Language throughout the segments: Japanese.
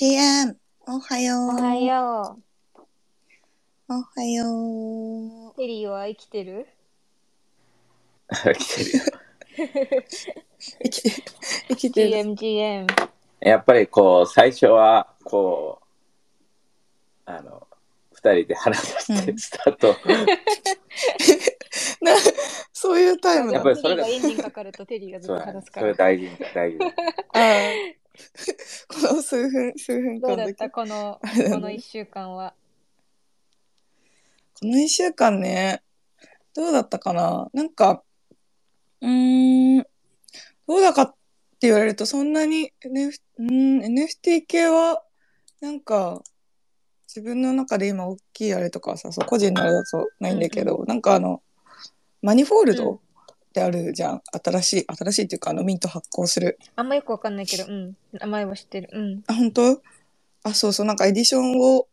CM、おはよう。おはよおはよう。テリーは生きてる？生きてるよ。う。生きて、生きてる。?GMGM。やっぱりこう、最初は、こう、あの、二人で話してうんスタート。なそういうタイムだやっぱりそれがエンジンかかるとテリーがずっと話すから。それ大事、大事。あーこの数分、数分どうだった？この、あれだね。この一週間は？この一週間ね、どうだったかな？なんか、うーん、どうだかって言われると、そんなに、NF、うん NFT 系は、なんか、自分の中で今大きいあれとかはさ、そう個人のあれだとないんだけど、なんかあの、マニフォールうん。ドってあるじゃん。新しい、新しいっていうか、あの、ミント発行する。あんまよくわかんないけど、うん。名前は知ってる。うん。あ、本当？あ、そうそう、なんかエディションを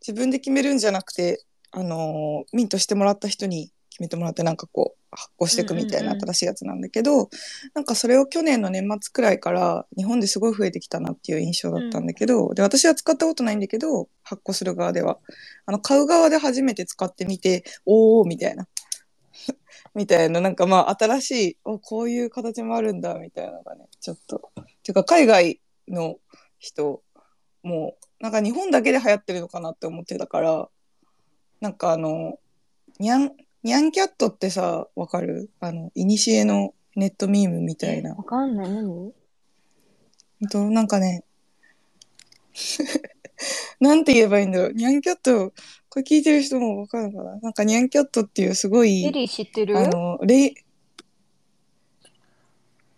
自分で決めるんじゃなくて、あのーミントしてもらった人に決めてもらって、なんかこう、発行していくみたいなうんうんうん新しいやつなんだけど、なんかそれを去年の年末くらいから日本ですごい増えてきたなっていう印象だったんだけど、で、私は使ったことないんだけど、発行する側では、あの、買う側で初めて使ってみて、おー、みたいな。みたいな、なんかまあ、新しい、お、こういう形もあるんだ、みたいなのがね、ちょっと。ていうか、海外の人、もう、なんか日本だけで流行ってるのかなって思ってたから、なんかあの、にゃん、にゃんキャットってさ、わかる？あの、いにしえのネットミームみたいな。わかんない。何？と、なんかね、なんて言えばいいんだろう。にゃんキャット、これ聞いてる人もわかるのかな？なんかにゃんキャットっていうすごいテ、リー知ってる？あの、レイ、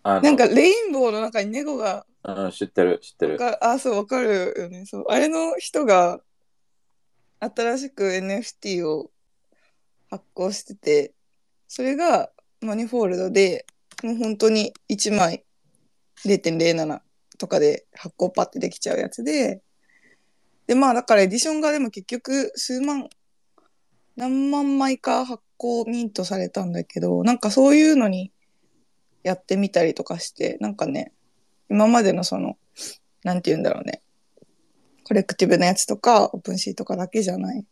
あのなんかレインボーの中に猫がうん、知ってる、知ってる。があ、そう、わかるよね。そう。あれの人が、新しく NFT を発行してて、それがマニフォールドで、もう本当に1枚0.07とかで発行パッてできちゃうやつで、で、まあだからエディションがでも結局数万、何万枚か発行ミントされたんだけど、なんかそういうのにやってみたりとかして、なんかね、今までのその、なんて言うんだろうね。コレクティブなやつとか、オープンシーとかだけじゃない。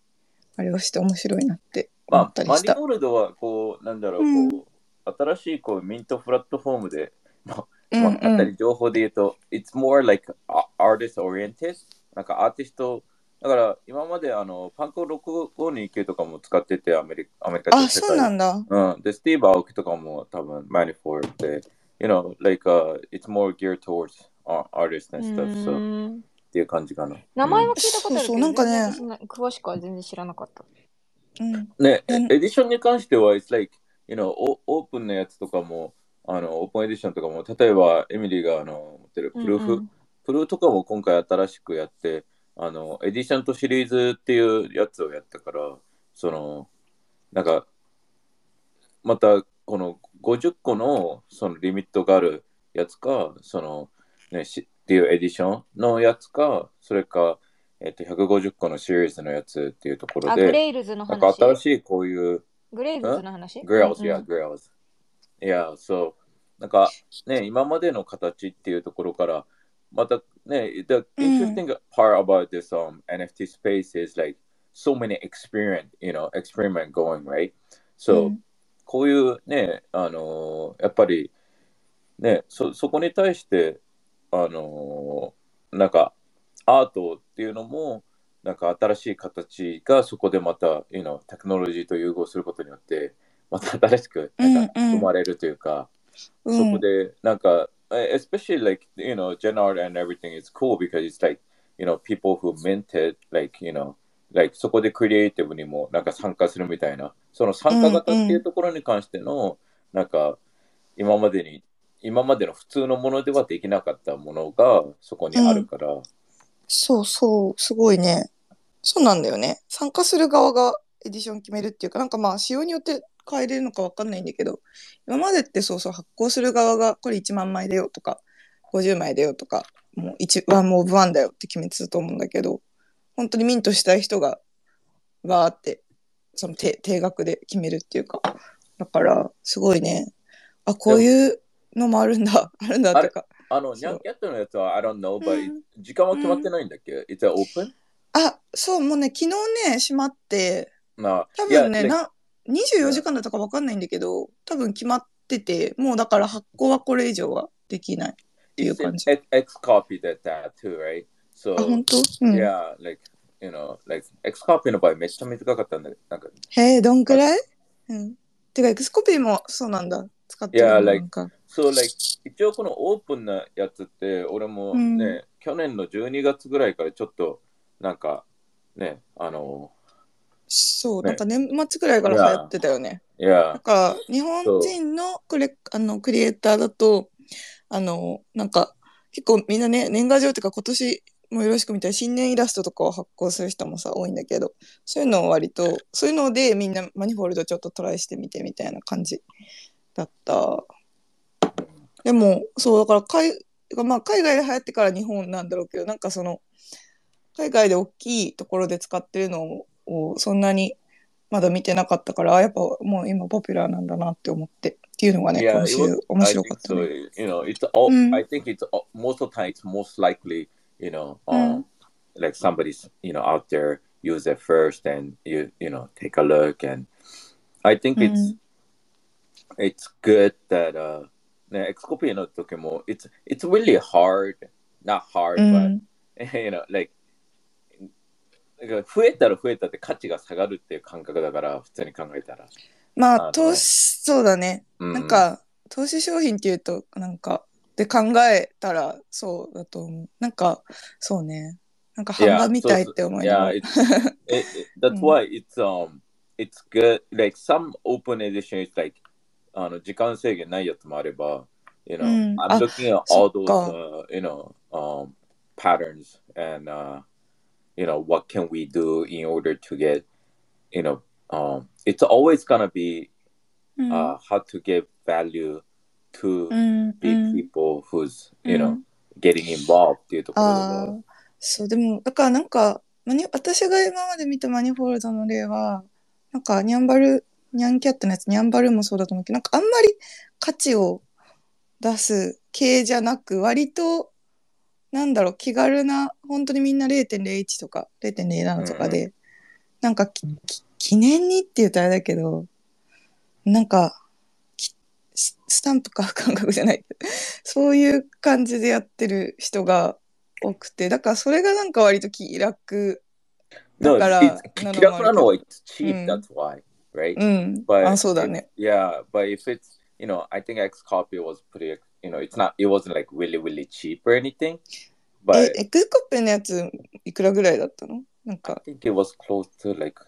あれをして面白いなって思まあ、マリったりした。ゴールドは、こう、なんだろう、うんこう、新しいこうミントプラットフォームで、まうんあ、まああったうり情報で言うと、It's more like artist oriented. なんかアーティスト、だから今まであのパンク6529とかも使ってて、アメリカアメリカん。あ、そうなんだ。うん。で、スティーブ・アオキとかも多分、マニフォールで、you know, like, uh, it's more geared towards uh, artists and う stuff, so っていう感じかな。名前うんは聞いたことあるけど、そうそうなんかね詳しくは全然知らなかった。うん。ね、うんエディションに関しては、it's like, you know, オオープンなやつとかも、あの、オープンエディションとかも、例えば、エミリーがあの持ってるプルーフ、うんうんプルーとかも今回新しくやって、あの、エディションとシリーズっていうやつをやったから、その、なんか、また、この50個のそのリミットがあるやつか、その、ね、しっていうエディションのやつか、それか、えっと、150個のシリーズのやつっていうところあ、グで、レイルズのなんか話。新しいこういう、グレイルズの話？girls, うんうん yeah, girls. Yeah, so, なんかね、今までの形っていうところから、またね、the うん interesting part about this um, NFT space is like so many experiment, you know, experiment going, right? う So, んこういうね、あのーやっぱりね、そそこに対して、あのーなんかアートっていうのも、なんか新しい形がそこでまた、you know、テクノロジーと融合することによって、また新しくなんかうんうん。生まれるというか、うん。そこでなんか、eh, especially like you know gen art and everything is cool because it's like you know people who mint it like you know like そこでクリエイティブにもなんか参加するみたいな。その参加型っていうところに関してのなんか今までに今までの普通のものではできなかったものがそこにあるから、うん、そうそう。すごいね。そうなんだよね。参加する側がエディション決めるっていうか、なんかまあ、仕様によって変えれるのかわかんないんだけど、今までってそうそう、発行する側が、これ1万枚だよとか、50枚だよとか、もう1、 one of one だよって決めてたと思うんだけど、本当にミントしたい人が、わーって、その定定額で決めるっていうか、だから、すごいね、あ、こういうのもあるんだ、あるんだっていうか、あの、ニャンキャットのやつは、I don't know, うん。時間は決まってないんだっけ、?It's a open? あ、そう、もうね、昨日ね、閉まって、まあ、多分ね、な24時間だったか分かんないんだけど、多分決まってて、もうだから発行はこれ以上はできないっていう感じ。X, X copy did that too, right? So, あ、本当？うん。yeah, like, you know, like, X copy の場合めっちゃ短かったんだけど、なんか、へえ、どんくらい？うん。てか、エクスコピーもそうなんだ。使ってる Yeah, の like- なんか。So, like, 一応このオープンなやつって、俺もね、うん去年の12月ぐらいからちょっと、なんか、ね、あの、そう、ねなんか年末くらいから流行ってたよね。いやだ、から、日本人のクレあのクリエイターだと、あの、なんか、結構みんなね、年賀状とか今年もよろしくみたいな新年イラストとかを発行する人もさ、多いんだけど、そういうのを割と、そういうのでみんなマニフォールドちょっとトライしてみてみたいな感じだった。でも、そう、だから海、まあ、海外で流行ってから日本なんだろうけど、なんかその、海外で大きいところで使ってるのをそんなにまだ見てなかったから、あやっぱもう今ポピュラーなんだなって思ってっていうのがね、Yeah, 今週面 I 白 think かったね。so. You know, it's all, Mm. I think it's all, most of the time it's most likely, you know, um, Mm. like somebody's, you know, out there use it first and you, you know, take a look. And I think it's, it's good that, uh, ね、エクスコピーの時も、it's, it's really hard, not hard, う but, ん、you know, like, だから増えたら増えたって価値が下がるっていう感覚だから、普通に考えたら。まあ、投資、そうだね。うなん、か、投資商品っていうと、なんか、で考えたらそうだと思う。なんか、そうね。なんか、版画みたいって思いなが Yeah, ら。it's, it, that's Mm. why it's um it's good. Like some open edition is like あの時間制限ないやつもあれば、you know, うん I'm あ looking at そ all っ those か uh, you know um patterns and uh you know what can we do in order to get you know um it's always gonna be うん uh how to give value to うん、the うん people who's う you ん know getting involved っていうところそう、でも、だからなんか、マニ私が今まで見たマニフォールドの例は、なんか、ニャンバル、ニャンキャットのやつ、ニャンバルもそうだと思うけど、なんかあんまり価値を出す系じゃなく、割と、なんだろう、気軽な、本当にみんな0.01とか0.07とかで、なんかきき記念にって言うとあれだけど、なんか、きススタンプ買う感覚じゃない。そういう感じでやってる人が多くて、だからそれがなんか割と気楽。No, だからど気楽なのは it's cheap, うん that's why, right? うん。But あ、そうだね。yeah, but if it's you know, I think X copy was pretty you know, it's not it wasn't like really, really cheap or anything. え But、エクスコッペのやついくらぐらいだったのなん I か。think it was close to like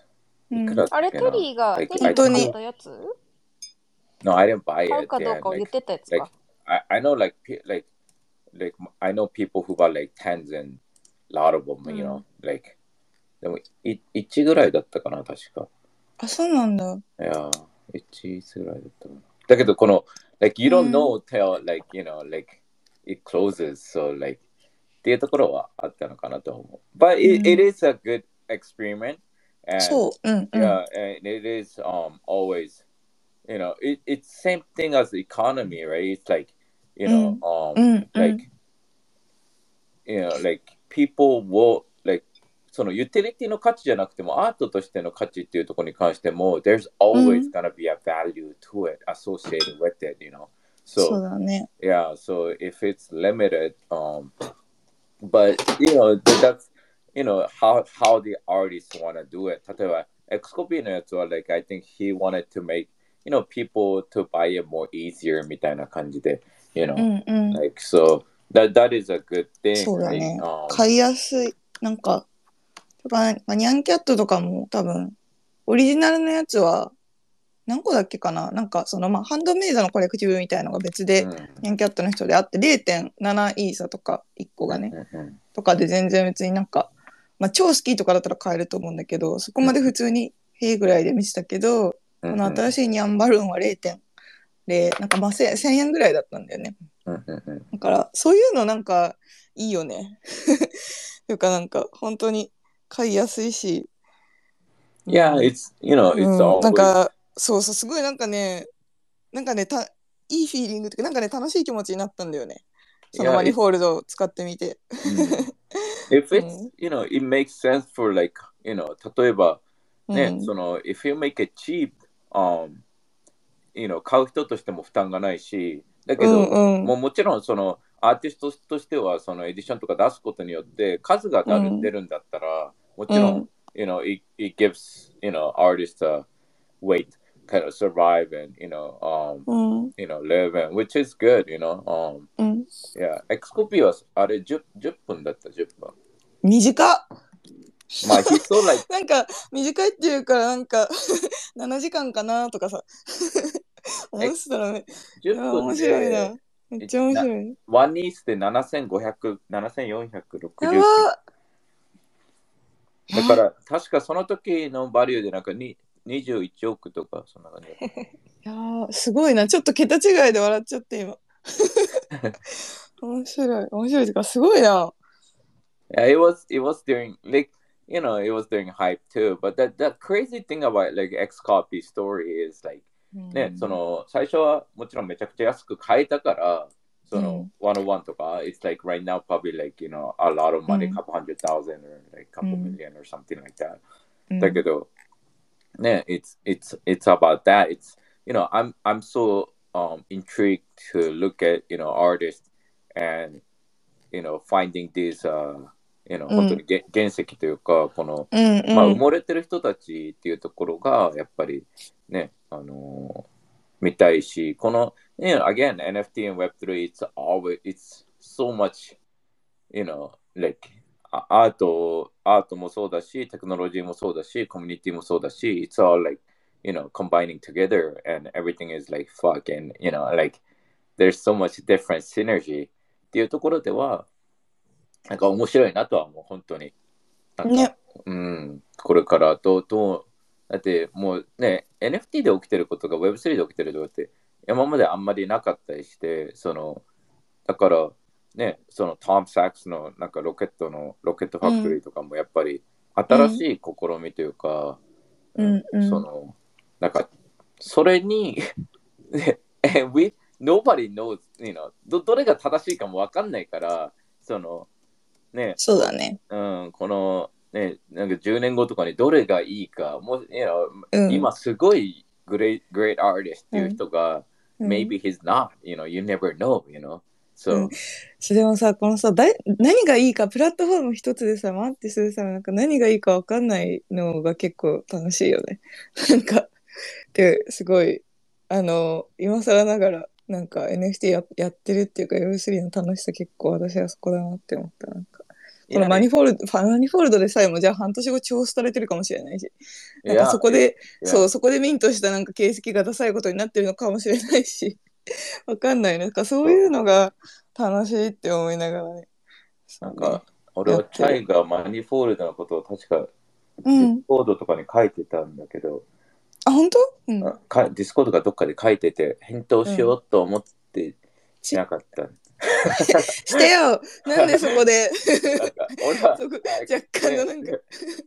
うんいくらだっあれ、けなテリーが、Like, テリーが本当に買ったやつ No, I didn't buy 買う it. かどう yeah, かを言っ like, てたやつ like か。I, I know like pe- like like I know people who bought like tens and a lot of them, you know, like でもい1ぐらいだったかな、確か。あ、そうなんだ。いや、1いつぐらいだったかな。だけど、この、like, you う don't ん know till, like, you know, like, it closes, so, like, っていうところはあったのかなと思う。But it, うん it is a good experiment. And, そう。うん、うん。 Yeah, and it is um always, you know, it, it's same thing as the economy, right? It's like, you know, um, うん、うん。 like, you know, like, people will, like, そのユーティリティの価値じゃなくてもアートとしての価値っていうところに関しても there's う always ん gonna be a value to it associated with it you know そう so だね。yeah so if it's limited um but you know th- that's you know how how the artists want to do it 例えば Xcopy のやつは like I think he wanted to make you know people to buy it more easier みたいな感じで you know、うん、うん。like so that that is a good thing そうだね right? um, 買いやすい。なんか、とかまあニャンキャットとかも多分、オリジナルのやつは、何個だっけかな？なんか、その、まあ、ハンドメイドのコレクティブみたいのが別で、うん。ニャンキャットの人であって、0.7イーサとか、1個がね、うんうんとかで全然別になんか、まあ、超好きとかだったら買えると思うんだけど、そこまで普通に、へえぐらいで見てたけど、この新しいニャンバルーンは0.0、なんかまあ1000 1000円ぐらいだったんだよね。うんうんうん。だから、そういうのなんかいいよね。というかなんか、本当に買いやすいし。Yeah, it's you know, う it's なんか、そうそう、すごいなんかね、なんかね、たいいフィーリングとか、なんかね、楽しい気持ちになったんだよね。そのマニフォールドを使ってみて。if it's うん you know it makes sense for like you know 例えばね、うんその if you make it cheap um you know 買う人としても負担がないしだけど、もうもちろんそのアーティストとしてはそのエディションとか出すことによって数が出るんだったら、もちろん、you know, it, gives, you know, artist wait yeah、エクス、コピーはあれ 10, 分だった、10分。短、なんか短いっていうかなんか 7時間かなとかさ。面白いな。めっちゃ面白いワンニースで7500 7460やばだから確かその時のバリューでなんかに21億とかそんな感じいやーすごいなちょっと桁違いで笑っちゃって今面白い面白いっていうかすごいな Yeah, it was it was during like you know it was during hype too. But that that crazy thing about like X copy story is like ね、その最初はもちろんめちゃくちゃ安く買えたから、その101とか、it's like right now probably like you know a lot of money, うん couple hundred thousand or like couple うん million or something like that. うんだけど、ね、it's it's it's about that. It's you know I'm I'm so um intrigued to look at you know artists and you know finding these uh うん本当にげ原石というかこのうんうんまあ埋もれてる人たちっていうところがやっぱりねあのー見たいしこの you know again NFT and Web3 it's always it's so much you know like あアートアートもそうだしテクノロジーもそうだしコミュニティもそうだし it's all like you know combining together and everything is like fuck and you know like there's so much different synergy っていうところではなんか面白いなとは思う本当に。なんか、ね。うん。これからどうどうだってもうね NFT で起きてることが Web3 で起きてることって今まであんまりなかったりしてそのだからねそのトム・サックスのなんかロケットのロケットファクトリーとかもやっぱり新しい試みというか、うん。うんそのなんかそれに we nobody knows you know どどれが正しいかもわかんないからそのね。そうだね。うん、この、ね、なんか10年後とかにどれがいいか、もう、you know うん。今すごい great, great artist っていう人が、うん。maybe he's not, you know, you never know, you know. う So, ん。それでもさこのさだい何がいいかプラットフォーム一つでさマンティスでさなんか何がいいかわかんないのが結構楽しいよね。なんか。ですごいあの今更ながらなんか NFT ややってるっていうか Web3 の楽しさ結構私はそこだなって思ったなんかこの Manifold、ファ Manifold でさえもじゃあ半年後超廃れてるかもしれないし、なんかそこで、そう、そこでミントしたなんか形跡がダサいことになってるのかもしれないし、わかんないね。なんかそういうのが楽しいって思いながらね。なんか、俺はチャイが Manifold のことを確か、うん Discord とかに書いてたんだけど、あ、本当？うん。あか Discord がどっかで書いてて、返答しようと思ってしなかった。してよ。なんでそこで、なんか俺はそこ若干のなんか、い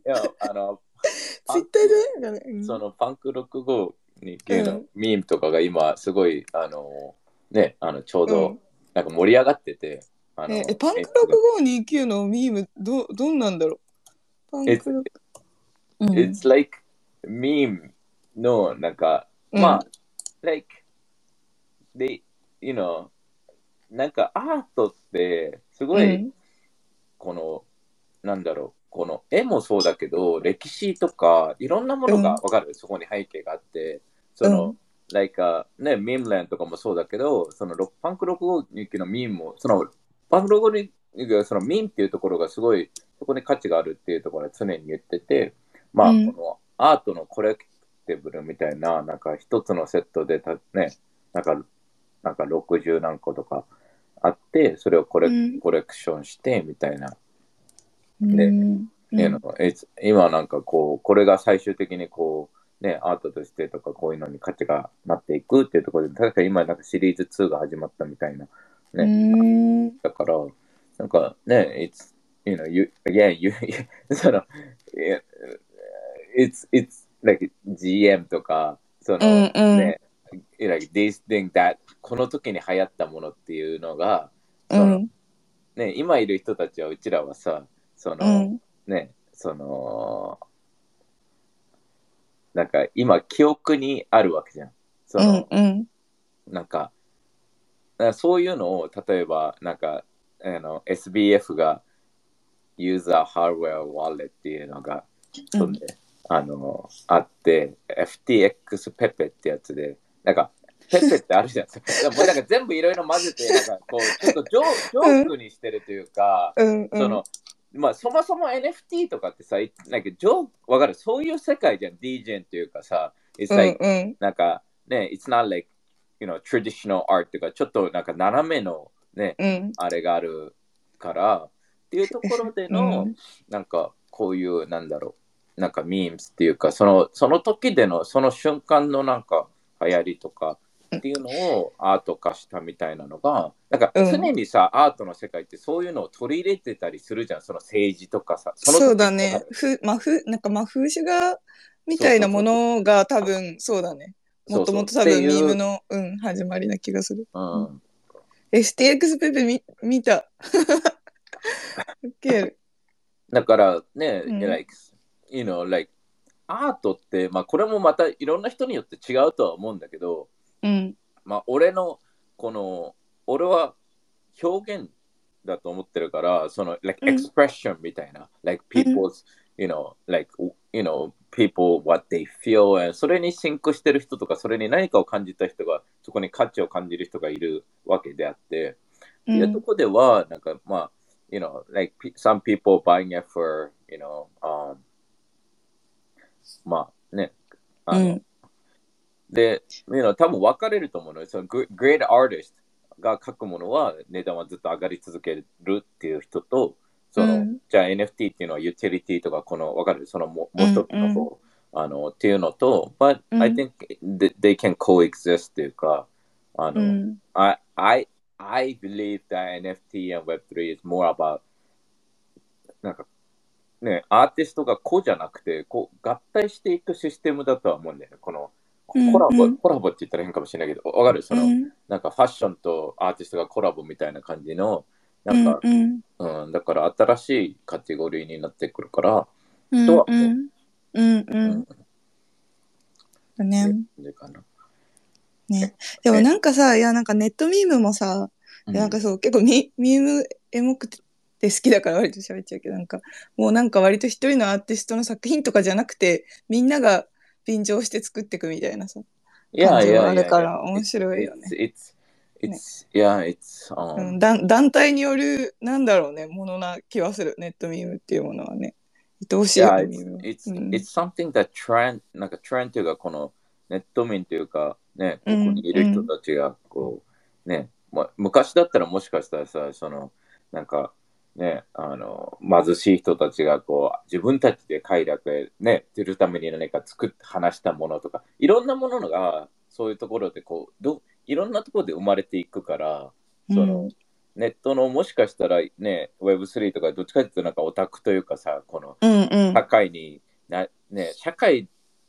や、あの、ツイッターでなんかね、うん。そのパンク65に系のうん。ミームとかが今すごい、あの、ね、あのちょううどん。なんか盛り上がってて、あのええパンク6529のミームどどんなんだろう？パンク It's- 6うん。It's like meme のなんか、うん。まあ、like, they, you know, なんかアートってすごい、うん。この、なんだろう、この絵もそうだけど、歴史とかいろんなものがわかる、そこに背景があって、その、うん。like, uh, ね、ミームランとかもそうだけど、そのロパンク65のミームも、そのパンク65そのミームっていうところがすごい、そこに価値があるっていうところは常に言ってて、まあ、うん。このアートのコレクティブルみたいな、なんか一つのセットでた、ね、なんか、なんか60何個とかあって、それをコレ,、うん。コレクションしてみたいな。うん。ねうん。いうの今なんかこう、これが最終的にこう、ね、アートとしてとかこういうのに価値がなっていくっていうところで、確か今なんかシリーズ2が始まったみたいな、うーん。だから、なんかね、it's, you know, you, again, you, その、it's, it's like GM とか、その、うんうんね、like this thing that この時に流行ったものっていうのが、その、ん。ね、今いる人たちはうちらはさ、その、うん。ね、その、なんか今記憶にあるわけじゃん。そうの、ん。うん。なんか、だからそういうのを、例えば、なんか、あの、SBF が、ユーザーハードウェアワレっていうのが、そんで、あの、あって、FTX ペペってやつで、なんか、ペペってあるじゃないですか。で もなんか全部いろいろ混ぜて、なんかこう、ちょっとジョージョークにしてるというか、うん。うん。その、まあ、そもそも NFT とかってさ、なんかジョーク、わかる？そういう世界じゃん、DJ っていうかさ、it's うん like、うん。なんかね、it's not like, you know, traditional art っていうか、ちょっとなんか斜めのね、うん。あれがあるから、っていうところでの、うんなんかこういう、なんだろう、なんかミームスっていうか、その、その時での、その瞬間のなんか流行りとかっていうのをアート化したみたいなのが、なんかうん常にさ、アートの世界ってそういうのを取り入れてたりするじゃん、その政治とかさ。の時そうだね。ふ、まあ、ふ、なんか、まあ、風刺画みたいなものが多分、そうだね。もともと多分、ミームの。の、うん、始まりな気がする。うん、STX ペペ見、見た。だからね、うん like, you know, like, アートって、まあこれもまたいろんな人によって違うとは思うんだけど、うん。まあ俺のこの、俺は表現だと思ってるから、その、like うん。expression みたいな、like people's, you know, like, you know, people what they feel, and それにシンクしてる人とか、それに何かを感じた人が、そこに価値を感じる人がいるわけであって、っていうとこでは、なんか、まあ、you know, like some people buying it for, you know, um, まあね、あの、うん。で、you know, 多分分かれると思うのよ。その gr- great artist が書くものは値段はずっと上がり続けるっていう人と、その、うん。じゃあ NFT っていうのはユーティリティとか、この分かるそのももう一つの方、あの、っていうのと、but うん。I think they can coexist っていうか、あの、うん。I, I, I believe that NFT and Web3 is more about なんかね、アーティストが個じゃなくて、こう合体していくシステムだとは思うんだよね。このコラボ、うん。コラボって言ったら変かもしれないけど、わかる？その、うん。なんかファッションとアーティストがコラボみたいな感じの、なんか、うんうん、だから新しいカテゴリーになってくるから、うんとはう。んうん。うん。だね。ね。でもなんかさいやなんかネットミームもさなんかそう結構ミミームエモくて好きだから割と喋っちゃうけどなんかもうなんか割と一人のアーティストの作品とかじゃなくてみんなが便乗して作っていくみたいなさいやいやいや感じがあるから面白いよね。um, ん、団団体によるなんだろうねものな気はするネットミームっていうものはね。愛おしいよ Yeah, ね it's, it's, うん。it's something that trend, なんか trend というか、このネット民というか、ね、ここうんにいる人たちが、こう、ね、まあ、昔だったらもしかしたらさ、その、なんか、ね、あの、貧しい人たちが、こう、自分たちで快楽へね、出るために何か作って話したものとか、いろんなものが、そういうところで、こう、どいろんなところで生まれていくから、その、うん。ネットのもしかしたらね、Web3 とかどっちかというとなんかオタクというかさ、この社会にな、ね、社会、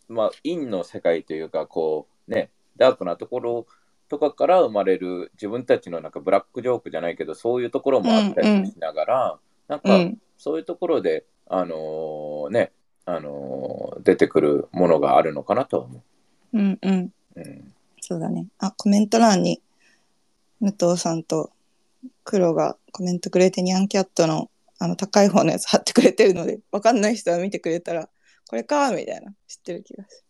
まあ、陰の世界というか、こう、ね、ダークなところとかから生まれる自分たちのなんかブラックジョークじゃないけど、そういうところもあったりしながら、なんか、うんそういうところで、あのーね、あのー出てくるものがあるのかなとは思うんうんう。うん。そうだね。あ、コメント欄に、武藤さんと黒がコメントくれて、 Nyan Cat のあの高い方のやつ貼ってくれてるので、わかんない人は見てくれたら、これかみたいな、知ってる気がする。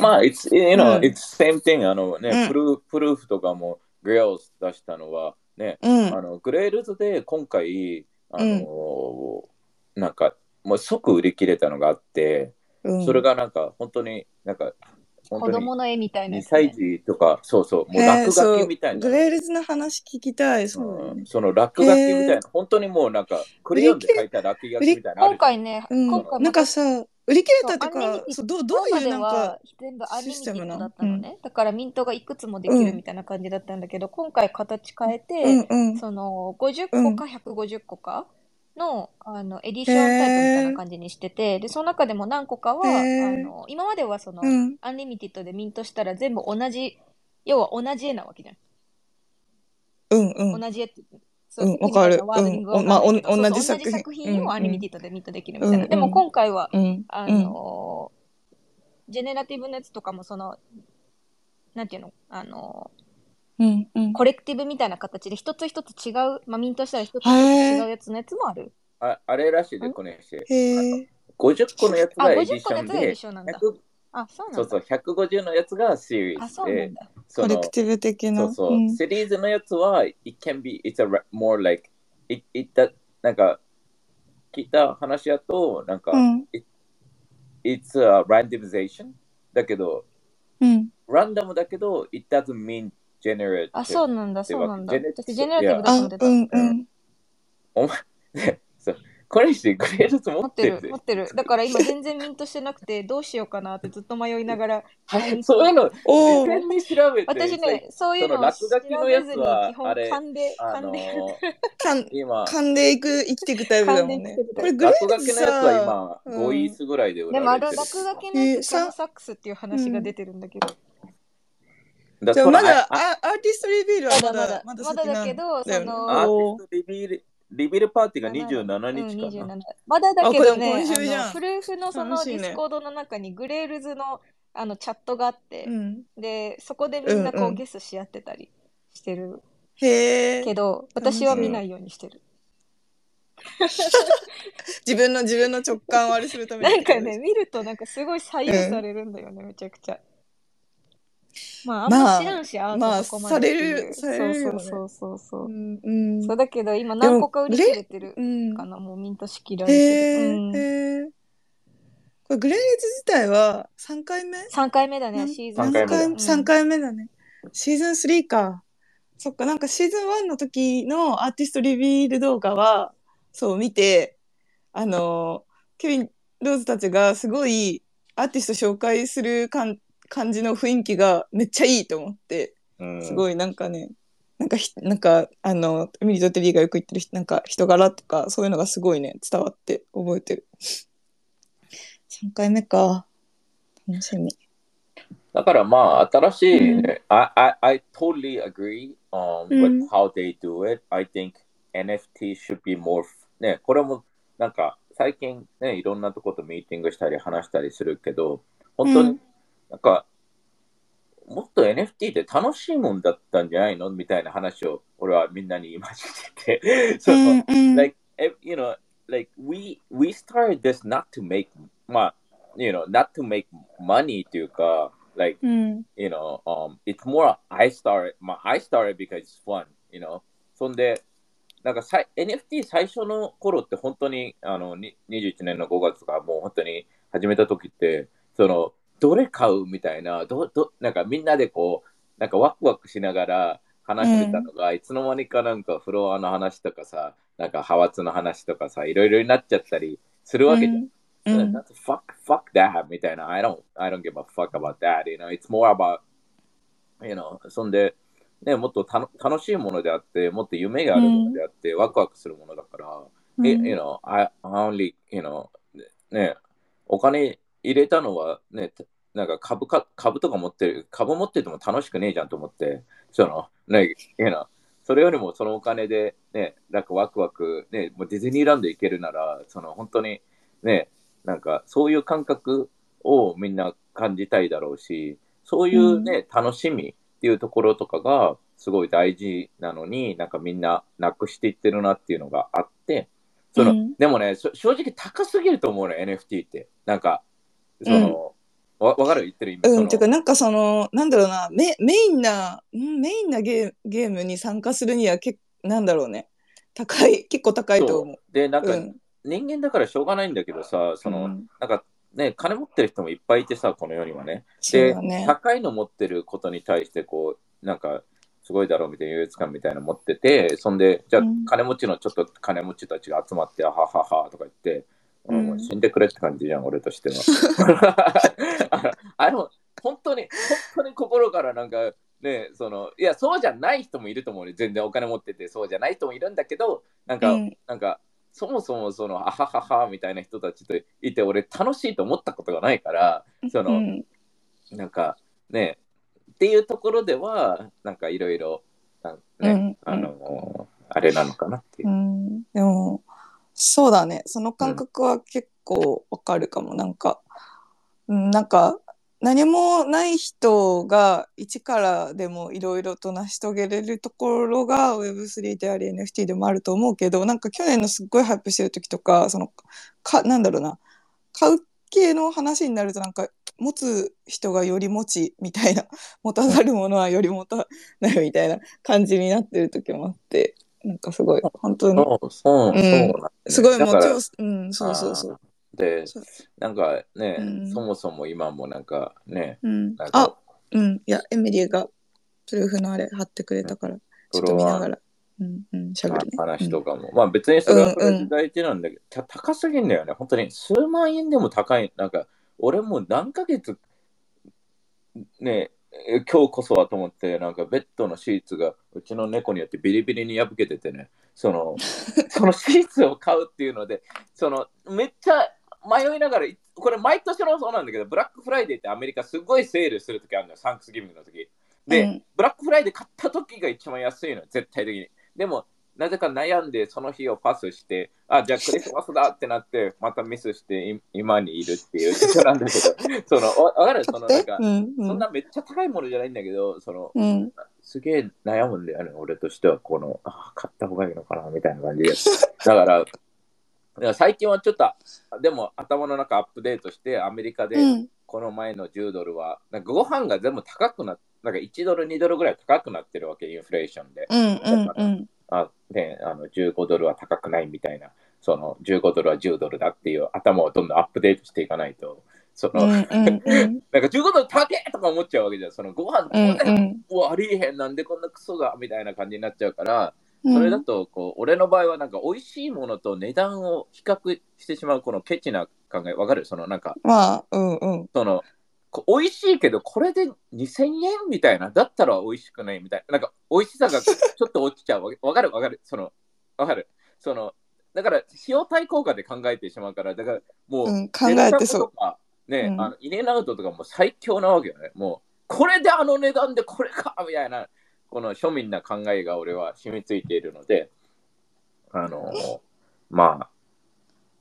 まあ、it's, you know, うん。it's same thing. あのね、うん。 PROOF、PROOF とかも、 Grails 出したのは、ね、うん。あの Grails で今回、あのなんか、もう即売り切れたのがあって、うん、それがなんか、本当になんか、本子供の絵みたいな2やつ、歳ね。児とか、そうそう、もう落書きみたいな。グレールズの話聞きたい。そうだよね。うんその落書きみたいな。へ、本当にもうなんか、クレヨンで描いた落書きみたいな今回ね、うん。今回なんかさ、売り切れたってか、そうどうどういうなんか、全部アンリミテシステムなィッドだったのね。だからミントがいくつもできるみたいな感じだったんだけど、今回形変えて、うんうん。その50個か150個かの,、あのエディションタイプみたいな感じにしてて、でその中でも何個かは、あの今まではその、うん。 unlimited でミントしたら全部同じ要は同じ絵なわけじゃん、うんうん。同じ絵ってそううんわかるうんまあ同じ作品を unlimited でミートできるみたいな。うんうんでも今回は、うん。あのー generative のやつとかもその、なんていうのあのうん。うんー。コレクティブみたいな形で一つ一つ違う、まあ、ミントしたら一つ違うやつのやつもある。ああれらしいで、ん？この人。へえ。50個のやつあ、がエディ50ション個のやつがエディで、ションなんだ。100あ、そうなんだ。そうそう、150のやつがシリーあ、ズでコレクティブ的な？そうそう、んシリーズのやつは、it can be, it's a more like, it, it, that, なんか、聞いた話だと、なんか、うん。it's a randomization? だけど、うん。ランダムだけど、it doesn't mean generative. あ、そうなんだ、そうなんだ。ジェネ私、ジェネラティブだとあ、思ってた。うんうん。お前、そうこれしてグレードス持持ってる、持ってる。だから今全然ミントしてなくて、どうしようかなってずっと迷いながら。はい、そういうの、事前に調べて、私ね、そういうの落書きのやつは基本あれ勘で、あの勘で。かん、今、噛んでいく、生きていくタイプだもんねこれグレース落書きのやつはさ、今、5イースぐらいで売でもあのられてる。落書きのやつ、えーさコノサックスっていう話が出てるんだけど。じゃあまだあああアーティストリビールはまだまだまだまだだけどそのアーティストリビールリビルパーティーが27うん、日かな。27。まだだけどあね、これ今週じゃんあのフルーフのそのディスコードの中にグレールズのあのチャットがあって、うん。で、そこでみんなこうんううんゲスし合ってたりしてるへえ。けど、私は見ないようにしてる。自分の自分の直感をあれするために。なんかね、見るとなんかすごい左右されるんだよね、めちゃくちゃ。まあ、あんま知らんし、まあトそこまでっていうされるされるよねそうそうそうそうう。んうん。そうだけど今何個か売り切れてるうん。かな、もうミントしきられてへる。うんえ。へえ。これグレーレズ自体は3回目？3回目だね、シーズン三回目だうん三回目だね。シーズン3か。そっか、なんかシーズン1の時のアーティストリビール動画は、そう見て、あの、ケビン・ローズたちがすごいアーティスト紹介するかん感じの雰囲気がめっちゃいいと思って、うんすごいなんかね、なんかひ、なんか、あの、ミリとテリーがよく言ってる人、なんか人柄とか、そういうのがすごいね、伝わって覚えてる。3回目か。楽しみ。だからまあ、新しい、うん I, I, I totally agree、um, うん with how they do it. I think NFT should be more, ね、これもなんか最近ね、いろんなとことミーティングしたり話したりするけど、本当にうんなんか、もっと NFT って楽しいもんだったんじゃないのみたいな話を俺はみんなに今してて、その、うん、like you know like we we started this not to make まあ you know not to make money というか like うん、you know um it's more I started まあ I started because it's fun you know そんでなんかさい NFT 最初の頃って本当にあのに21年の5月とかもう本当に始めた時ってそのどれ買うみたいなどどなんかみんなでこうなんかワクワクしながら話してたのが、いつの間にかなんかフロアの話とかさなんか派閥の話とかさいろいろになっちゃったりするわけじゃん。うん。That's fuck fuck that みたいな。I don't I don't give a fuck about that you know. It's more about you know そんでねもっとたの楽しいものであってもっと夢があるものであって、ワクワクするものだから、うん。え you know I I only you know ねお金入れたのはねなんか株か株とか持ってる株持ってても楽しくねえじゃんと思ってそのね you know それよりもそのお金でねなんかワクワクねもうディズニーランド行けるならその本当にねなんかそういう感覚をみんな感じたいだろうし、そういうね、楽しみっていうところとかがすごい大事なのに、なんかみんななくしていってるなっていうのがあって、その、うん。でもね、そ正直高すぎると思うの、NFT って。なんか、その、わわかる？言ってる意味。うん、その。てかなんかそのなんだろうなメメインなうん？メインなゲーゲームに参加するにはけなんだろうね。高い結構高いと思う。で、なんか、うん。人間だからしょうがないんだけどさ、その、うん。なんかね、金持ってる人もいっぱいいてさ、この世にはね。で、ね。高いの持ってることに対して、こう、なんか、すごいだろうみたいな優越感みたいなの持ってて、そんで、じゃあうん、金持ちのちょっと金持ちたちが集まって、あはははとか言って、うんもう死んでくれって感じじゃん、俺としては。ああの、本当に、本当に心からなんか、ね、その、いや、そうじゃない人もいると思うね。全然お金持ってて、そうじゃない人もいるんだけど、なんか、うんなんか、そもそもその、あはははみたいな人たちといて、俺楽しいと思ったことがないから、その、うんなんかね、っていうところでは、なんかいろいろ、ね、うんあの、あれなのかなっていうう。ん、でも、そうだね。その感覚は結構わかるかも。なんか、うん、なんか、何もない人が一からでもいろいろと成し遂げれるところが Web3 であり NFT でもあると思うけど、なんか去年のすっごいハイプしてる時とか、その、か、なんだろうな、買う系の話になるとなんか、持つ人がより持ちみたいな、持たざる者はより持たないみたいな感じになってる時もあって、なんかすごい、本当に、そう、そう、そうなんねすごいもう超、うん、そうそうそう。でなんかね、うん。そもそも今もなんかね、うん。なん、あか、うん、いや、エミリーがプルーフのあれ貼ってくれたから、ちょっと見ながら、うん、うん、しゃべるね。話とかも、まあ別にそれは大事なんだけど、た高すぎんだよね。本当に数万円でも高い。なんか、俺もう何ヶ月、ね、え今日こそはと思って、なんかベッドのシーツがうちの猫によってビリビリに破けててね、その、そのシーツを買うっていうので、その、めっちゃ迷いながら、これ毎年のそうなんだけど、ブラックフライデーってアメリカすごいセールするときあるのよ、 Thanksgiving の時。で、うんブラックフライデー買った時が一番安いの、絶対的に。でも、なぜか悩んで、その日をパスして、あ、じゃあクリスマスだってなって、またミスして、い今にいるっていう 人なんだけど、その、わ、わかる？その、なんかうん、うん、そんなめっちゃ高いものじゃないんだけど、その、うん、すげえ悩むんだよね、俺としては、この、あ、買った方がいいのかな、みたいな感じで。だから、だから最近はちょっと、でも頭の中アップデートして、アメリカで、うん、この前の10ドルは、なんかご飯が全部高くなっなんか1ドル、2ドルぐらい高くなってるわけ、インフレーションで。うん、うん、うん、あね、あの15ドルは高くないみたいな、その15ドルは10ドルだっていう頭をどんどんアップデートしていかないと、その、うん、うん、うん、なんか15ドル高えとか思っちゃうわけじゃん。そのご飯、うん、うわありえへんなんでこんなクソがみたいな感じになっちゃうから、うん、それだとこう、俺の場合はなんか美味しいものと値段を比較してしまうこのケチな考え、わかる？そのなんか、まあ、うん、うん、その、こ美味しいけど、これで2000円みたいな、だったら美味しくないみたいな、なんか美味しさが ちょっと落ちちゃうわかる？わかる？その、わかる？その、だから、費用対効果で考えてしまうから、だから、もう、うん、考えてそう。う。ね、うんあのイネナウトとかも最強なわけよね。もう、これであの値段でこれかみたいな、この庶民な考えが俺は染みついているので、あの、まだ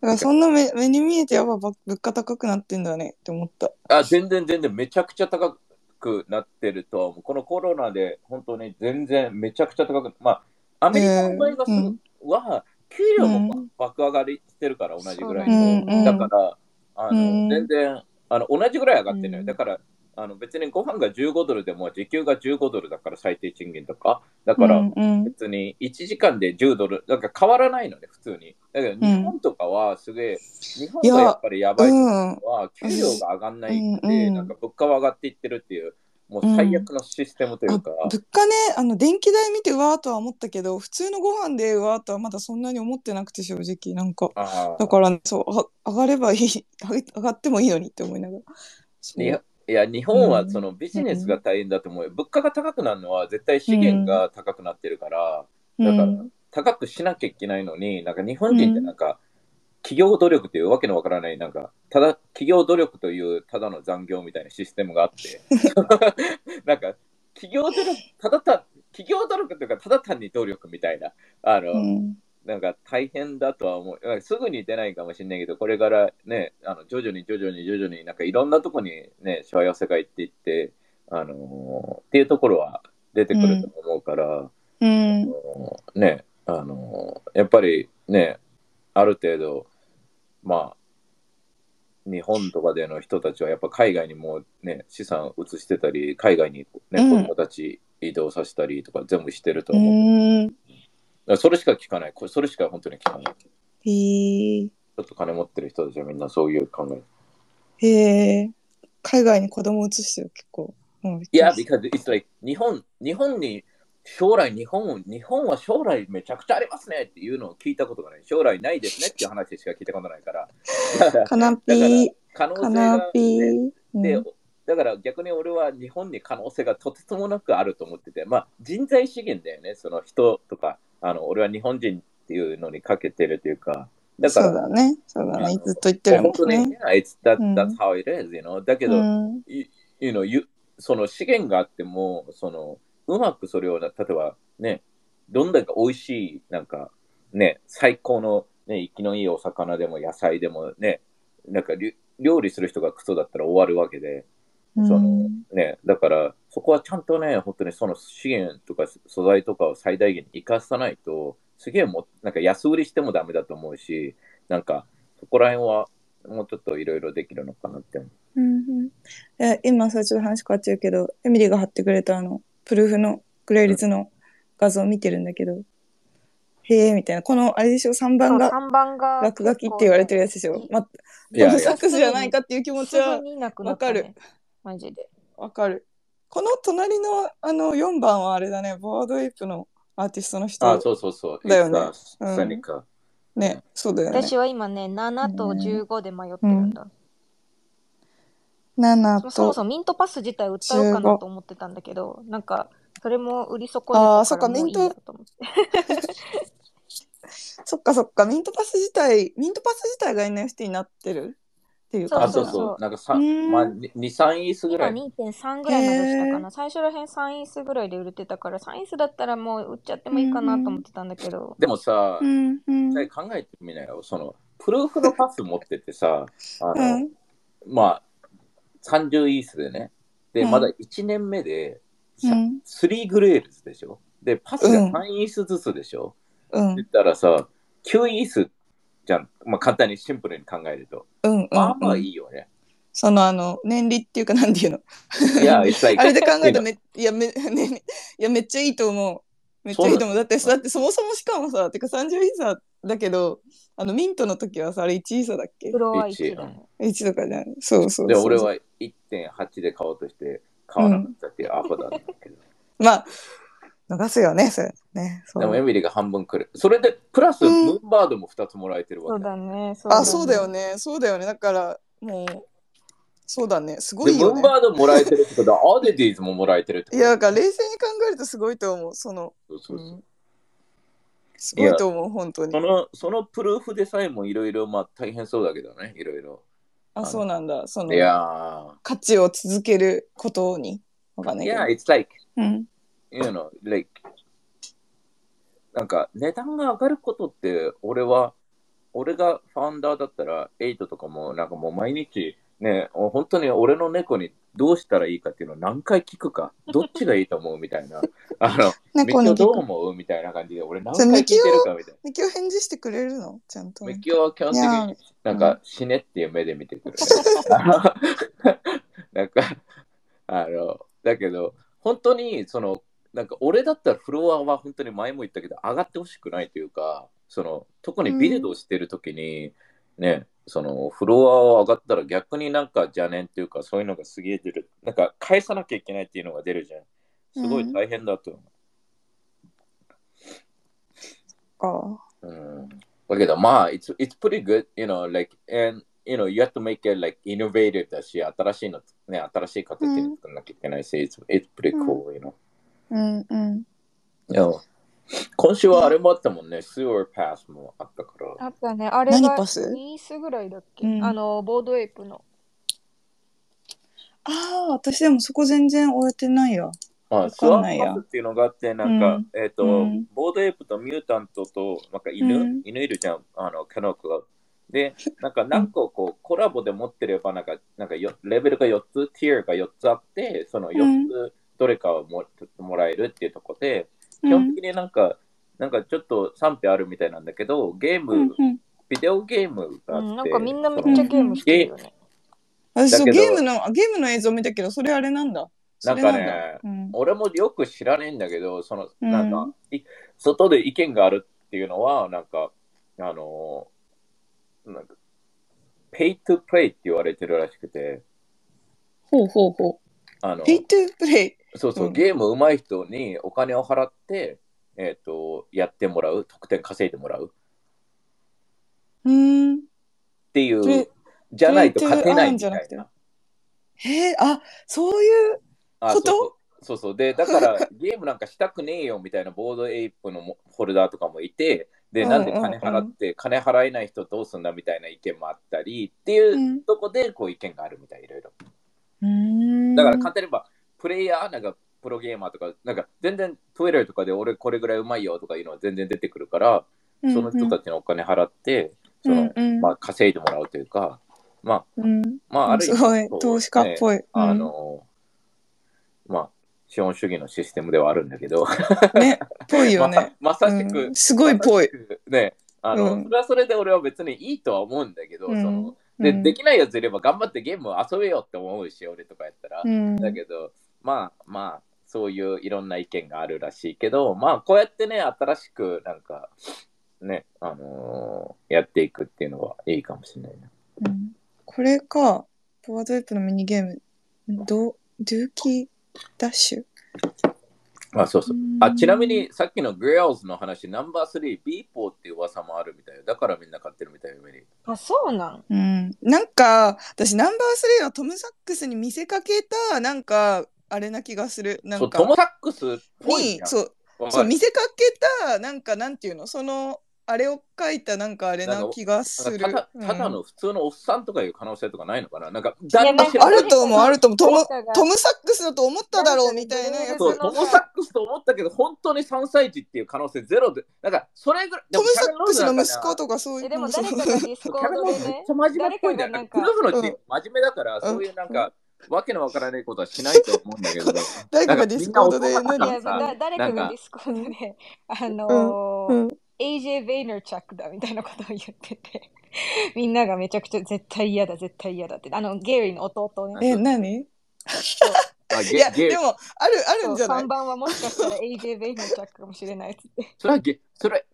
か。らそんな目目に見えてやっぱ物価高くなってんだねって思った。あ、あ全然全然めちゃくちゃ高くなってるとは思う、このコロナで本当に全然めちゃくちゃ高く、まあ、アメリカの場合がすごうん。は、給料もうん。爆上がりしてるから同じぐらいで。うんうん。だから、あのうん。全然あの同じぐらい上がってるのよ。うん。だからあの別にご飯が15ドルでも時給が15ドルだから最低賃金とか。だからうんうん。別に1時間で10ドル、なんか変わらないのね、普通に。だけど日本とかはすげえ、日本がやっぱりやばいのうん。は給料が上がんないって、うんなんか物価は上がっていってるっていう、もう最悪のシステムというか。物価ねあの電気代見てうわーとは思ったけど普通のご飯でうわーとはまだそんなに思ってなくて正直なんか。だから、ね、そうあ上がればいい上がってもいいのにって思いながらいや日本はうん。そのビジネスが大変だと思うよ。物価が高くなるのは絶対資源が高くなってるから、だからうん。高くしなきゃいけないのに、なんか日本人ってなんか、企業努力というわけのわからない、なんか、ただ、企業努力というただの残業みたいなシステムがあって、なんか、企業努力、ただた、企業努力というか、ただ単に努力みたいな、あの、うんなんか大変だとは思う。すぐに出ないかもしれないけど、これからね、あの徐々に徐々に徐々に、なんかいろんなとこにね、しわ寄せが行っていって、あのーっていうところは出てくると思うから、うんあのーね、あのーやっぱりね、ある程度、まあ、日本とかでの人たちはやっぱ海外にもね、資産移してたり、海外にね、うん子供たち移動させたりとか全部してるとう思う。んだからそれしか聞かない。これそれしか本当に聞かない。へえちょっと金持ってる人たちはみんなそういう考え。へえ海外に子供移してる結構、うん、いや、because it's like 日本、日本に将来日本、日本は将来めちゃくちゃありますねっていうのを聞いたことがない。将来ないですねっていう話しか聞いたことないから。カナピー可能性が、ピねー、うんで、だから逆に俺は日本に可能性がとてつもなくあると思ってて、まあ人材資源だよね、その人とか、あの俺は日本人っていうのにかけてるというか、だから、そうだね。そうだね。ずっと言ってるも本当に、んね it's that, うん。that's how it is, you know? だけど、うん。you, you know, you, その資源があっても、そのうまくそれを、例えばね、どんだけ美味しい、なんか、ね、最高の、ね、生きのいいお魚でも野菜でもね、なんかり料理する人がクソだったら終わるわけで、そのね、だから、そこはちゃんとね、本当にその資源とか素材とかを最大限に生かさないと、すげえもう、なんか安売りしてもダメだと思うし、なんか、そこら辺はもうちょっといろいろできるのかなって。思う。うんうん。え今さちょっと話変わっちゃうけどエミリーが貼ってくれたあのプルーフのグレーリズの画像を見てるんだけど、へえみたいな。このあれでしょ3番が3番が落書きって言われてるやつでしょ、ま、いやいや。サックスじゃないかっていう気持ちはわかる。マジで。わかるこの隣のあの4番はあれだね。ボードエイプのアーティストの人あ、そうそうそう。だよね。うねそうだよね。私は今ね7と15で迷ってるんだ、7とそもそもミントパス自体売ったろうかなと思ってたんだけどなんかそれも売り損ねあーそっかたからもういいやと思って。そっかそっか。ミントパス自体ミントパス自体が NFT になってる？っていうそうあ、感そう。そう。なんかさ、うん。まあ、2、3イースぐ今らい。2.3ぐらいまでしたかな。最初らへん3イースぐらいで売れてたから3イースだったらもう売っちゃってもいいかなと思ってたんだけど、でもさ、うんうん。考えてみなよ。その、プルーフのパス持っててさ、あの、うんまあ、30 ETH でね。で、うんまだ1年目で、さうん。3グレールズでしょ。で、パスがうん。3 ETH ずつでしょ。うん。言ったらさ、9 ETH じゃん。まあ、簡単にシンプルに考えると。うんうんまあまあうんいいよね。そのあの年利っていうかなんていうの？いや、like あれで考えたらめいやめ、ね、いやめっちゃいいと思う。めっちゃいいと思う。だってだってそもそもしかもさてか30イーサだけどあのミントの時はさあれ1イーサだっけ？フロア1だね。1とかじゃんそうそうそうで、俺は1.8で買おうとして買わなかったっていうアホだったけど。まあ逃すよねそれね。そう。でもエミリーが半分くれる。それで、プラス、うん。ムーンバードも2つもらえてるそうわけ。だね。あそうだよね。そうだよね。だからもうそうだね。すごで、いよね。ムーンバードもらえてるってことは、アデディーズももらえてるってこと。いやだから冷静に考えるとすごいと思う。そのそうそうそう。すごいと思う本当に。その、そのプルーフでさえもいろいろ、まあ大変そうだけどね、いろいろ。あそうなんだ。そのいや価値を続けることに。わかんー、ないけど。Yeah, it's like, うん、you know, like, なんか値段が上がることって、俺は、俺がファウンダーだったら、エイトとかも、なんかもう毎日、ね、本当に俺の猫にどうしたらいいかっていうのを何回聞くか、どっちがいいと思うみたいな、あの、猫に聞く。思うみたいな感じで、俺何回聞いてるかみたいミキオ返事してくれるの？ちゃんと。な。ミキオは基本的になんか死ねっていう目で見てくる、ね。なんか、あの、だけど、本当に、その、なんか俺だったらフロアは本当に前も言ったけど、上がってほしくないというか、その、特にビルドをしてる時に、ね、そのフロアを上がったら逆になんか邪念っていうかそういうのがすげえ出る。なんか返さなきゃいけないっていうのが出るじゃん。すごい大変だと思かう。うん。だけどまあ、it's, it's pretty good, you know, like, and, you know, you have to make it like innovative だし、新しいの、ね、新しい形に作らなきゃいけないし、it's, it's pretty cool, you know. うんうんいや。今週はあれもあったもんね、sewer pass もあったから。あったね。あれが何パス？2イースぐらいだっけ、うん。あのボードエイプの。ああ私でもそこ全然終えてないわまあ、わスワかんないや。ンパスっていうのがあって、なんか、うん。えっ、と、うん。ボードエイプとミュータントと、なんか犬、うん。犬いるじゃん、あの、キャノックが。で、なんか何個こう、コラボで持ってれば、なんか、なんかよレベルが4つ、ティアが4つあって、その4つ、どれかをももらえるっていうところで、基本的になんか、なんかちょっと賛否あるみたいなんだけど、ゲーム、うんうん。ビデオゲームがあって、うん、なんかみんなめっちゃゲームしてるよね。私そうゲームのゲームの映像見たけどそれあれなんだ。それなんかだ。ねうん。俺もよく知らねえんだけど、その、うん。なんか、い外で意見があるっていうのは、なんか、あのーなんか、 pay to play って言われてるらしくて、ほうほうほあのう、 pay to playそうそう、うん。ゲーム上手い人にお金を払って、えっ、と、やってもらう、得点稼いでもらう。うーん。っていう、じゃないと勝てないみじゃなくて？たいな。へえあそういうあこと？そうそう。で、だから、ゲームなんかしたくねえよみたいなボードエイプのもホルダーとかもいて、で、うん。なんで金払って、金払えない人どうすんだみたいな意見もあったりっていううん。とこで、こう意見があるみたい、いろいろ。だから簡単に言えば、プレイヤー、なんかプロゲーマーとか、なんか全然 Twitter とかで俺これぐらいうまいよとかいうのは全然出てくるから、その人たちのお金払って、その、うん。うんまあ稼いでもらうというか、まあ、うん。まあある意味すごいそう投資家っぽい。あの、まあ、資本主義のシステムではあるんだけど、うんね、ぽいよね。ままさしく、うん。すごいぽい。ね、あの、うん。それはそれで俺は別にいいとは思うんだけど、うん。そので、うんできないやついれば頑張ってゲームを遊べよって思うし、俺とかやったら。うんだけど、まあまあ、そういういろんな意見があるらしいけど、まあ、こうやってね、新しくなんか、ね、あのーやっていくっていうのはいいかもしれないな。うんこれか、 Bored Ape のミニゲーム、 Dookey Dash？まあ、そうそう。あちなみに、さっきのグレールズの話、ナンバー3、 Beeple っていう噂もあるみたいよ。だからみんな買ってるみたいよ、メリー。あ、そうなん？うん、なんか私ナンバー3はトム・サックスに見せかけたなんかあれな気がする。なんか。トム・サックスっぽいじゃん。にそう。そう見せかけたなんかなんていうの？そのあれを書いたなんかあれな気がする。ただの普通のおっさんとかいう可能性とかないのかな？なんか、あると思うあると思う。トムトム・サックスだと思っただろうみたいなやつ。トム・サックスと思ったけど、本当に3歳児っていう可能性ゼロで、なんか、それぐらい、トム・サックスの息子ととかそういうえ、でもそう誰かがディスコキャメロンめっードでね真面目っぽいんだか真面目だから、そういうなんか、わけのわからないことはしないと思うんだけど、誰かがディスコードで誰かがディスコードで、あのーうん AJ ベイナーチャックだみたいなことを言ってて、みんながめちゃくちゃ絶対嫌だ、絶対嫌だって。あの、ゲイリーの弟ね。え何？あいやでもあるあるんじゃない？3番はもしかしたら AJ ベイナーチャックかもしれないっつって。それはゲ、それ、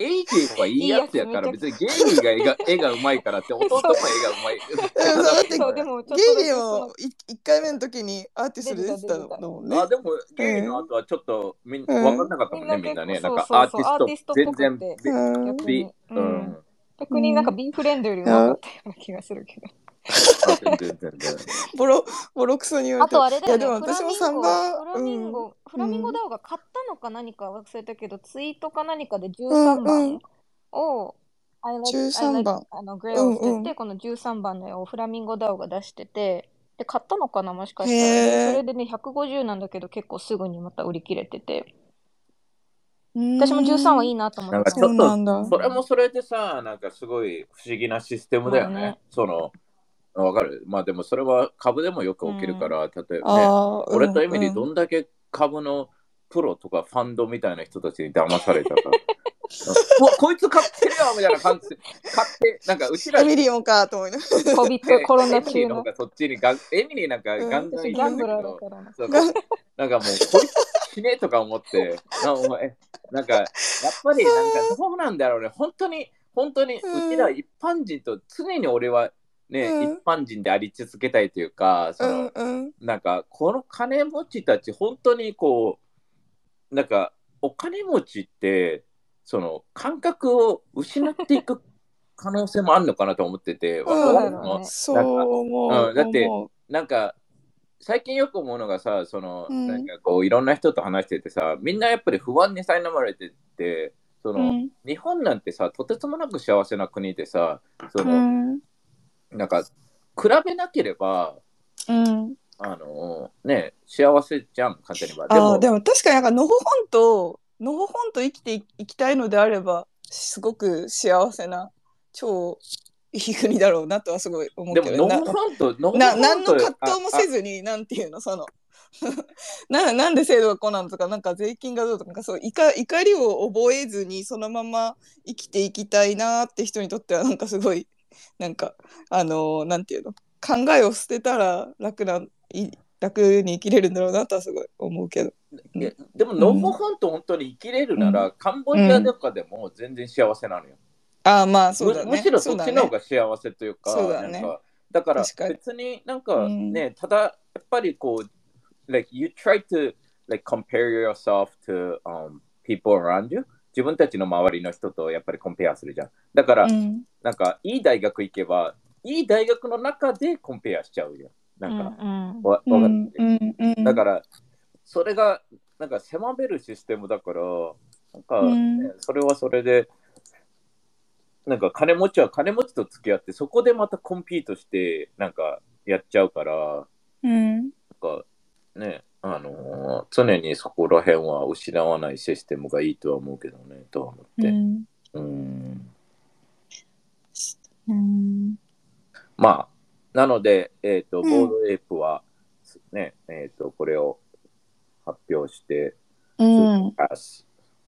AJ はいいやつやから、別にゲイリーが絵が 絵がうまいからって、弟も絵がうまい。そうゲイリーを1回目の時もアーティストで出てたのもんねあ、でも、ゲイリーの後はちょっとみんうんわかんなかったもんね、みんなね。なんかアーティスト、全然ビうん逆ビに。ううんん。逆になんか B フレンドよりうまかったような気がするけど。ボロボロクソに言わあれて。とあれだよね、いやでも私も3フ番ラミンゴ、うん。フラミンゴダオが買ったのか何か忘れたけど、ツイートか何かでうん13う番ん。を、I like- 13 I like- 番。あのグレーをしてて、うんうんこの13番の絵をフラミンゴダオが出してて、で、買ったのかなもしかしたら。それでね、150なんだけど、結構すぐにまた売り切れてて、私私も13はいいなと思ってた。なんかちょっそうなんだ。と、それもそれでさ、なんかすごい不思議なシステムだよね。その、わかる。まあでもそれは株でもよく起きるから、例えばね、俺とエミリーうん。どんだけ株のプロとかファンドみたいな人たちに騙されたか。うわこいつ買ってるよみたいな感じ。で買って、なんかうちらエミリーもかと思いながらコビットコロナエミリ中のーの方。がそっちにガン、エミリーなんかうんガンガン私ギャンブラーだか。らな。んかもう、こいつ死ねとか思って、なお前なんか、やっぱりなんかそうなんだろうね。本当に、本当に、ううんちら一般人と常に俺はね、うん。一般人であり続けたいというか、その、うんうん。なんか、この金持ちたち、本当にこう、なんか、お金持ちって、その、感覚を失っていく可能性もあるのかなと思ってて、わうん。かるのそう思ううんだって思なんか、最近よく思うのがさ、その、うん。なんかこう、いろんな人と話しててさ、みんなやっぱり不安に苛まれてて、その、うん。日本なんてさ、とてつもなく幸せな国でさ、その、うんなんか、比べなければ、うん。あの、ね、幸せじゃん、簡単に言えば。であもーでも確かになんかのほほんとのほほんと生きていいきたいのであればすごく幸せな超いい国だろうなとはすごい思うでも、けどなノブファンと、ノブフなァン何のと葛藤もせずになんていうのその。ななんで制度がこうなのとかなんか税金がどうとかなんかそう怒怒りを覚えずにそのまま生きていきたいなって人にとってはなんかすごい なんかあのーなんていうの？考えを捨てたら楽ない楽に生きれるんだろうなとはすごい思うけど。でも、ノブファンと本当に生きれるなら、カンボジアとかでも全然幸せなのよ。ああまあそうだね。むむしろそっちの方がが幸せというか、そうだね。なんかだから別になんかね、ただやっぱりこう、like you try to like compare yourself to、um, people around you 自分たちの周りの人とやっぱりコンペアするじゃん。だから、うん。なんかいい大学行けば、いい大学の中でコンペアしちゃうよ。なんか、うんわうんうんうん。だから、それがなんか狭めるシステムだから、なんか、うん。ねそれはそれで、なんか金持ちは金持ちと付き合って、そこでまたコンピートして、なんかやっちゃうから、うん。なんかね、うあのー常にそこら辺は失わないシステムがいいとは思うけどね、とは思って。うん。うんうん。まあ、なので、えっ、と、うんボードエイプは、ね、えっ、と、これを発表して、うん。